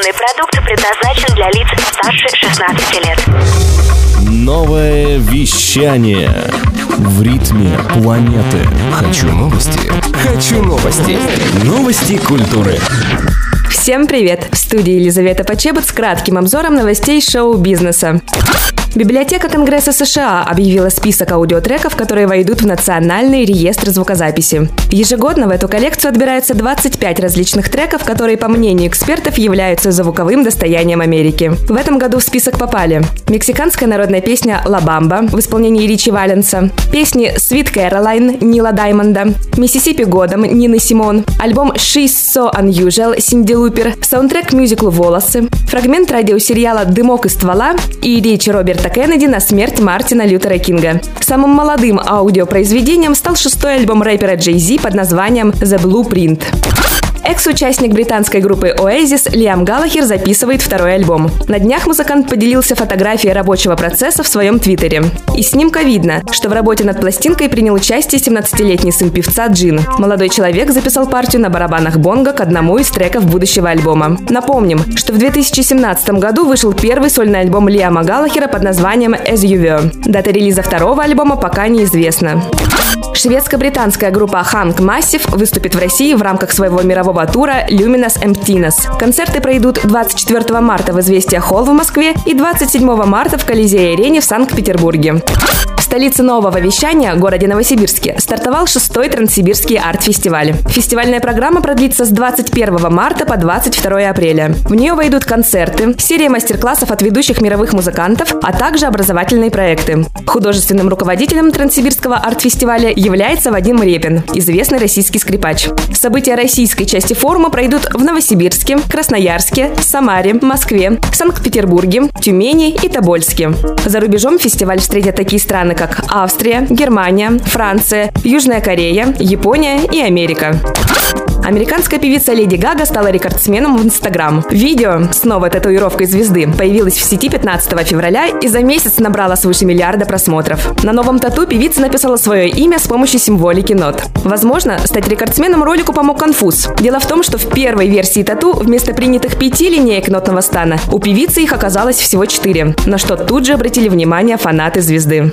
Информационный продукт предназначен для лиц старше 16 лет. Новое вещание. В ритме планеты. Хочу новости. Хочу новости. Новости культуры. Всем привет! В студии Елизавета Почебут с кратким обзором новостей шоу-бизнеса. Библиотека Конгресса США объявила список аудиотреков, которые войдут в Национальный реестр звукозаписи. Ежегодно в эту коллекцию отбирается 25 различных треков, которые, по мнению экспертов, являются звуковым достоянием Америки. В этом году в список попали мексиканская народная песня «Ла Бамба» в исполнении Ричи Валенса, песни «Sweet Caroline» Нила Даймонда, «Mississippi Goddam» Нины Симон, альбом «She's So Unusual» Синди Лупер, саундтрек мюзиклу «Волосы», фрагмент радиосериала «Дымок из ствола» и речь Роберта Роберта Кеннеди на смерть Мартина Лютера Кинга. Самым молодым аудиопроизведением стал шестой альбом рэпера Джей Зи под названием «The Blueprint». Экс-участник британской группы Oasis Лиам Галлахер записывает второй альбом. На днях музыкант поделился фотографией рабочего процесса в своем твиттере. Из снимка видно, что в работе над пластинкой принял участие 17-летний сын певца Джин. Молодой человек записал партию на барабанах бонга к одному из треков будущего альбома. Напомним, что в 2017 году вышел первый сольный альбом Лиама Галлахера под названием As You Were. Дата релиза второго альбома пока неизвестна. Шведско-британская группа Hank Massive выступит в России в рамках своего мирового тура Luminous Emptiness. Концерты пройдут 24 марта в Известия Холл в Москве и 27 марта в Колизее-арене в Санкт-Петербурге столице нового вещания, городе Новосибирске, стартовал шестой Транссибирский арт-фестиваль. Фестивальная программа продлится с 21 марта по 22 апреля. В нее войдут концерты, серия мастер-классов от ведущих мировых музыкантов, а также образовательные проекты. Художественным руководителем Транссибирского арт-фестиваля является Вадим Репин, известный российский скрипач. События российской части форума пройдут в Новосибирске, Красноярске, Самаре, Москве, Санкт-Петербурге, Тюмени и Тобольске. За рубежом фестиваль встретят такие страны, как Австрия, Германия, Франция, Южная Корея, Япония и Америка. Американская певица Леди Гага стала рекордсменом в Инстаграм. Видео с новой татуировкой звезды появилось в сети 15 февраля и за месяц набрала свыше миллиарда просмотров. На новом тату певица написала свое имя с помощью символики нот. Возможно, стать рекордсменом ролику помог конфуз. Дело в том, что в первой версии тату вместо принятых пяти линеек нотного стана у певицы их оказалось всего четыре, на что тут же обратили внимание фанаты звезды.